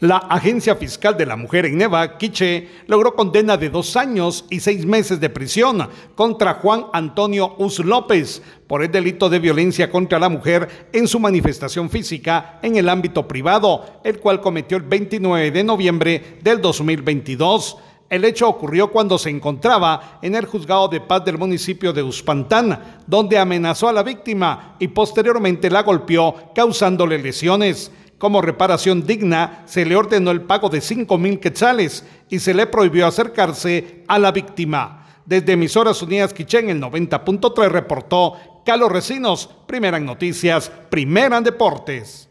La Agencia Fiscal de la Mujer en Neva, Quiche, logró condena de dos años y seis meses de prisión contra Juan Antonio Us López por el delito de violencia contra la mujer en su manifestación física en el ámbito privado, el cual cometió el 29 de noviembre del 2022. El hecho ocurrió cuando se encontraba en el juzgado de paz del municipio de Uspantán, donde amenazó a la víctima y posteriormente la golpeó causándole lesiones. Como reparación digna, se le ordenó el pago de 5 mil quetzales y se le prohibió acercarse a la víctima. Desde Emisoras Unidas Quichén, el 90.3 reportó Carlos Recinos, primera en noticias, primera en deportes.